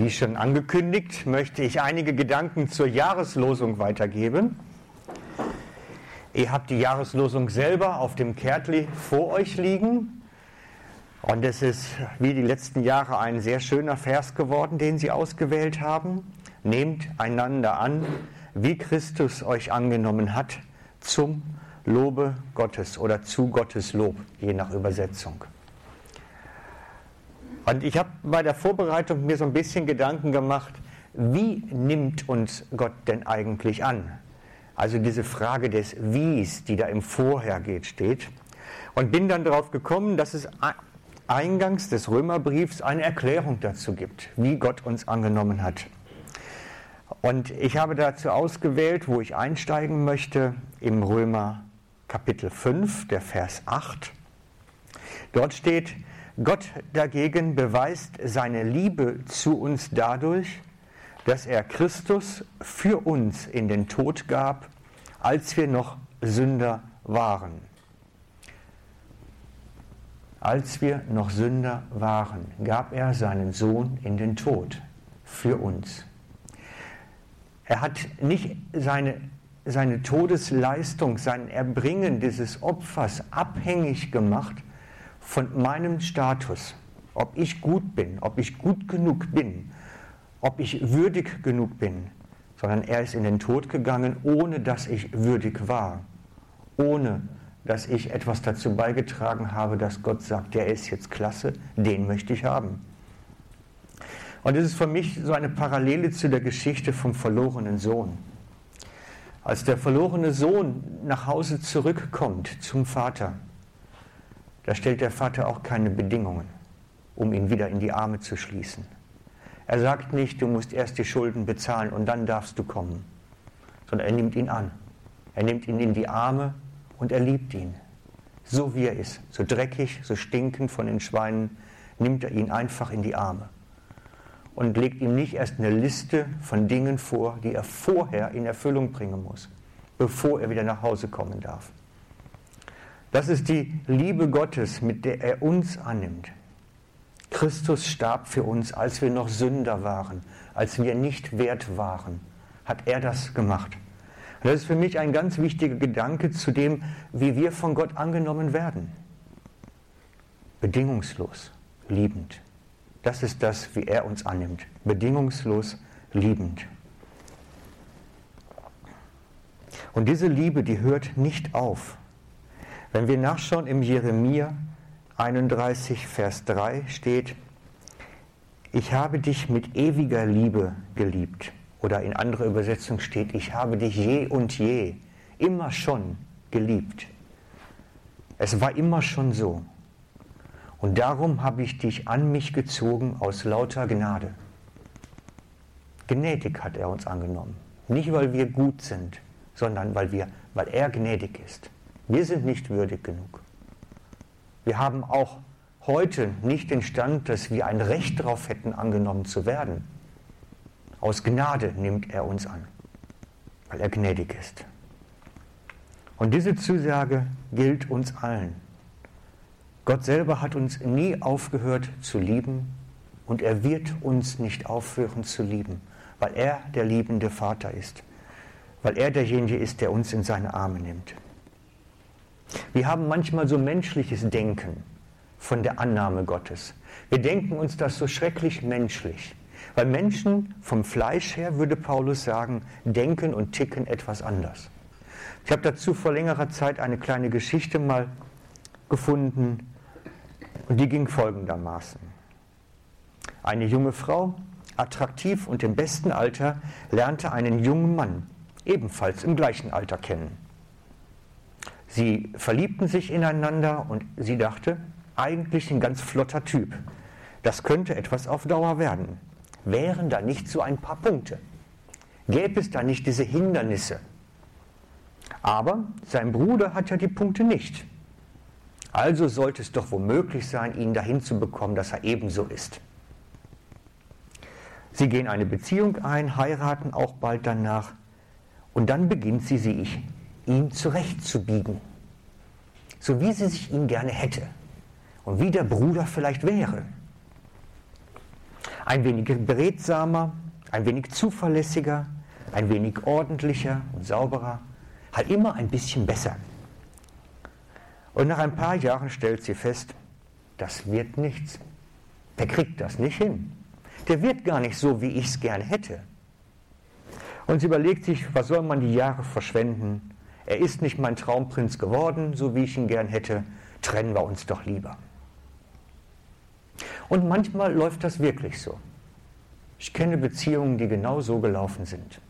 Wie schon angekündigt, möchte ich einige Gedanken zur Jahreslosung weitergeben. Ihr habt die Jahreslosung selber auf dem Kärtli vor euch liegen. Und es ist wie die letzten Jahre ein sehr schöner Vers geworden, den Sie ausgewählt haben. Nehmt einander an, wie Christus euch angenommen hat, zum Lobe Gottes oder zu Gottes Lob, je nach Übersetzung. Und ich habe bei der Vorbereitung mir so ein bisschen Gedanken gemacht, wie nimmt uns Gott denn eigentlich an? Also diese Frage des Wies, die da im Vorher geht, steht. Und bin dann darauf gekommen, dass es eingangs des Römerbriefs eine Erklärung dazu gibt, wie Gott uns angenommen hat. Und ich habe dazu ausgewählt, wo ich einsteigen möchte, im Römer Kapitel 5, der Vers 8. Dort steht, Gott dagegen beweist seine Liebe zu uns dadurch, dass er Christus für uns in den Tod gab, als wir noch Sünder waren. Als wir noch Sünder waren, gab er seinen Sohn in den Tod für uns. Er hat nicht seine, seine Todesleistung, sein Erbringen dieses Opfers abhängig gemacht von meinem Status, ob ich gut bin, ob ich gut genug bin, ob ich würdig genug bin, sondern er ist in den Tod gegangen, ohne dass ich würdig war, ohne dass ich etwas dazu beigetragen habe, dass Gott sagt, der ist jetzt klasse, den möchte ich haben. Und es ist für mich so eine Parallele zu der Geschichte vom verlorenen Sohn. Als der verlorene Sohn nach Hause zurückkommt zum Vater, da stellt der Vater auch keine Bedingungen, um ihn wieder in die Arme zu schließen. Er sagt nicht, du musst erst die Schulden bezahlen und dann darfst du kommen, sondern er nimmt ihn an. Er nimmt ihn in die Arme und er liebt ihn. So wie er ist, so dreckig, so stinkend von den Schweinen, nimmt er ihn einfach in die Arme und legt ihm nicht erst eine Liste von Dingen vor, die er vorher in Erfüllung bringen muss, bevor er wieder nach Hause kommen darf. Das ist die Liebe Gottes, mit der er uns annimmt. Christus starb für uns, als wir noch Sünder waren, als wir nicht wert waren, hat er das gemacht. Das ist für mich ein ganz wichtiger Gedanke zu dem, wie wir von Gott angenommen werden. Bedingungslos, liebend. Das ist das, wie er uns annimmt. Bedingungslos, liebend. Und diese Liebe, die hört nicht auf. Wenn wir nachschauen im Jeremia 31, Vers 3 steht, ich habe dich mit ewiger Liebe geliebt. Oder in anderer Übersetzung steht, ich habe dich je und je, immer schon geliebt. Es war immer schon so. Und darum habe ich dich an mich gezogen aus lauter Gnade. Gnädig hat er uns angenommen. Nicht, weil wir gut sind, sondern weil, wir, weil er gnädig ist. Wir sind nicht würdig genug. Wir haben auch heute nicht den Stand, dass wir ein Recht darauf hätten, angenommen zu werden. Aus Gnade nimmt er uns an, weil er gnädig ist. Und diese Zusage gilt uns allen. Gott selber hat uns nie aufgehört zu lieben und er wird uns nicht aufhören zu lieben, weil er der liebende Vater ist, weil er derjenige ist, der uns in seine Arme nimmt. Wir haben manchmal so menschliches Denken von der Annahme Gottes. Wir denken uns das so schrecklich menschlich. Weil Menschen vom Fleisch her, würde Paulus sagen, denken und ticken etwas anders. Ich habe dazu vor längerer Zeit eine kleine Geschichte mal gefunden und die ging folgendermaßen. Eine junge Frau, attraktiv und im besten Alter, lernte einen jungen Mann, ebenfalls im gleichen Alter kennen. Sie verliebten sich ineinander und sie dachte, eigentlich ein ganz flotter Typ. Das könnte etwas auf Dauer werden. Wären da nicht so ein paar Punkte? Gäbe es da nicht diese Hindernisse? Aber sein Bruder hat ja die Punkte nicht. Also sollte es doch womöglich sein, ihn dahin zu bekommen, dass er ebenso ist. Sie gehen eine Beziehung ein, heiraten auch bald danach und dann beginnt sie sich ihn zurechtzubiegen, so wie sie sich ihn gerne hätte und wie der Bruder vielleicht wäre. ein wenig beredsamer, ein wenig zuverlässiger, ein wenig ordentlicher und sauberer, halt immer ein bisschen besser. Und nach ein paar Jahren stellt sie fest, das wird nichts. Der kriegt das nicht hin. Der wird gar nicht so, wie ich es gerne hätte. Und sie überlegt sich, was soll man die Jahre verschwenden? Er ist nicht mein Traumprinz geworden, so wie ich ihn gern hätte. Trennen wir uns doch lieber. Und manchmal läuft das wirklich so. Ich kenne Beziehungen, die genau so gelaufen sind.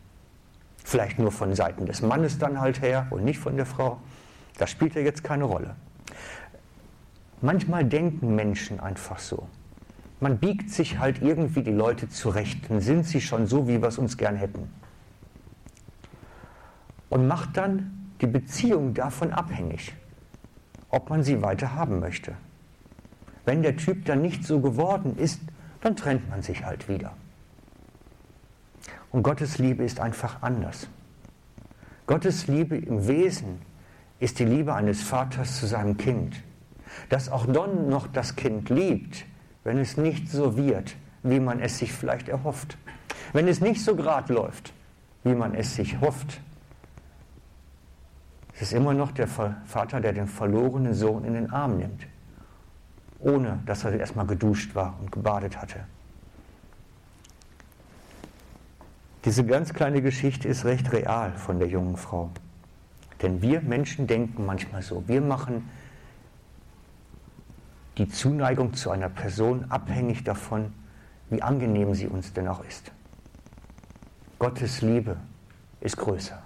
Vielleicht nur von Seiten des Mannes dann halt her und nicht von der Frau. Das spielt ja jetzt keine Rolle. Manchmal denken Menschen einfach so. Man biegt sich halt irgendwie die Leute zurecht, dann sind sie schon so, wie wir es uns gern hätten. Und macht dann die Beziehung davon abhängig, ob man sie weiter haben möchte. Wenn der Typ dann nicht so geworden ist, dann trennt man sich halt wieder. Und Gottes Liebe ist einfach anders. Gottes Liebe im Wesen ist die Liebe eines Vaters zu seinem Kind. Dass auch dann noch das Kind liebt, wenn es nicht so wird, wie man es sich vielleicht erhofft. Wenn es nicht so grad läuft, wie man es sich hofft. Es ist immer noch der Vater, der den verlorenen Sohn in den Arm nimmt, ohne dass er erstmal geduscht war und gebadet hatte. Diese ganz kleine Geschichte ist recht real von der jungen Frau. Denn wir Menschen denken manchmal so. Wir machen die Zuneigung zu einer Person abhängig davon, wie angenehm sie uns denn auch ist. Gottes Liebe ist größer.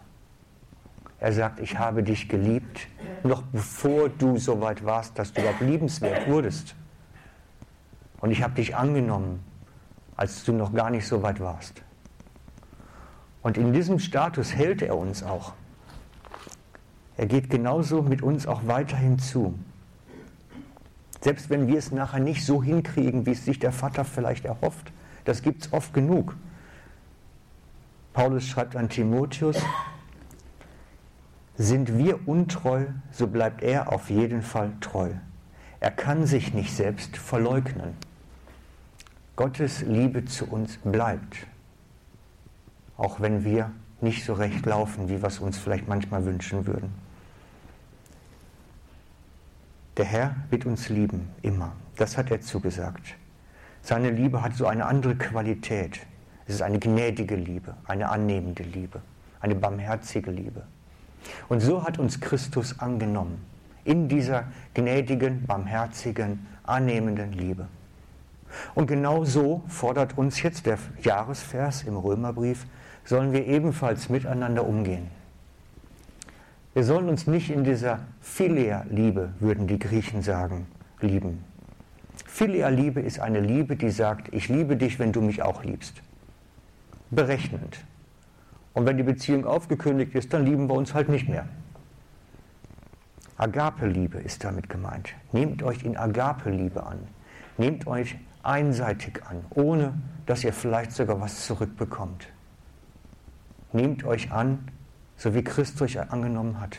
Er sagt, ich habe dich geliebt, noch bevor du so weit warst, dass du überhaupt liebenswert wurdest. Und ich habe dich angenommen, als du noch gar nicht so weit warst. Und in diesem Status hält er uns auch. Er geht genauso mit uns auch weiterhin zu. Selbst wenn wir es nachher nicht so hinkriegen, wie es sich der Vater vielleicht erhofft, das gibt es oft genug. Paulus schreibt an Timotheus, sind wir untreu, so bleibt er auf jeden Fall treu. Er kann sich nicht selbst verleugnen. Gottes Liebe zu uns bleibt, auch wenn wir nicht so recht laufen, wie wir es uns vielleicht manchmal wünschen würden. Der Herr wird uns lieben, immer. Das hat er zugesagt. Seine Liebe hat so eine andere Qualität. Es ist eine gnädige Liebe, eine annehmende Liebe, eine barmherzige Liebe. Und so hat uns Christus angenommen, in dieser gnädigen, barmherzigen, annehmenden Liebe. Und genau so fordert uns jetzt der Jahresvers im Römerbrief, sollen wir ebenfalls miteinander umgehen. Wir sollen uns nicht in dieser Philia-Liebe, würden die Griechen sagen, lieben. Philia-Liebe ist eine Liebe, die sagt, ich liebe dich, wenn du mich auch liebst. Berechnend. Und wenn die Beziehung aufgekündigt ist, dann lieben wir uns halt nicht mehr. Agape-Liebe ist damit gemeint. Nehmt euch in Agape-Liebe an. Nehmt euch einseitig an, ohne dass ihr vielleicht sogar was zurückbekommt. Nehmt euch an, so wie Christus euch angenommen hat.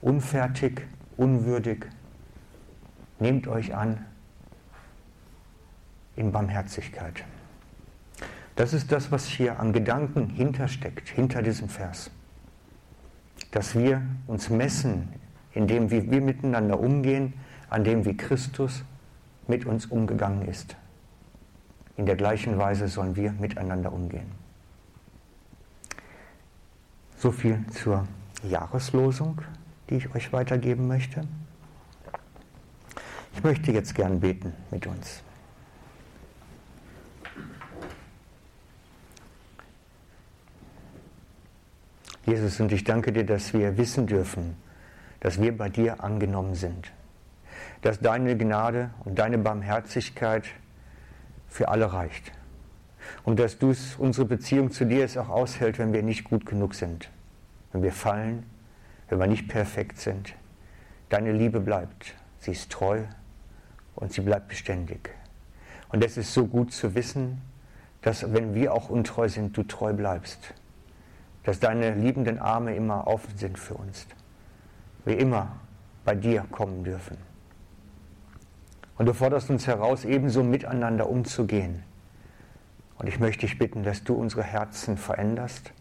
Unfertig, unwürdig. Nehmt euch an in Barmherzigkeit. Das ist das, was hier an Gedanken hintersteckt, hinter diesem Vers. Dass wir uns messen in dem, wie wir miteinander umgehen, an dem, wie Christus mit uns umgegangen ist. In der gleichen Weise sollen wir miteinander umgehen. So viel zur Jahreslosung, die ich euch weitergeben möchte. Ich möchte jetzt gern beten mit uns. Jesus, und ich danke dir, dass wir wissen dürfen, dass wir bei dir angenommen sind, dass deine Gnade und deine Barmherzigkeit für alle reicht und dass du unsere Beziehung zu dir es auch aushält, wenn wir nicht gut genug sind wenn wir fallen, wenn wir nicht perfekt sind. Deine Liebe bleibt. Sie ist treu und sie bleibt beständig. Und es ist so gut zu wissen, dass wenn wir auch untreu sind, du treu bleibst. Dass deine liebenden Arme immer offen sind für uns. Wir immer bei dir kommen dürfen. Und du forderst uns heraus, ebenso miteinander umzugehen, Und ich möchte dich bitten, dass du unsere Herzen veränderst,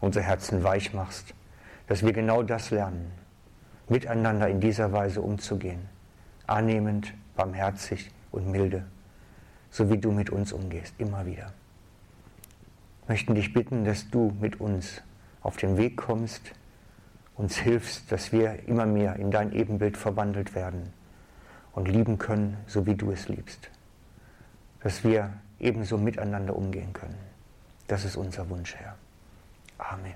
unsere Herzen weich machst, dass wir genau das lernen, miteinander in dieser Weise umzugehen, annehmend, barmherzig und milde, so wie du mit uns umgehst, immer wieder. Möchten dich bitten, dass du mit uns auf den Weg kommst, uns hilfst, dass wir immer mehr in dein Ebenbild verwandelt werden und lieben können, so wie du es liebst. Dass wir ebenso miteinander umgehen können. Das ist unser Wunsch, Herr. Amen.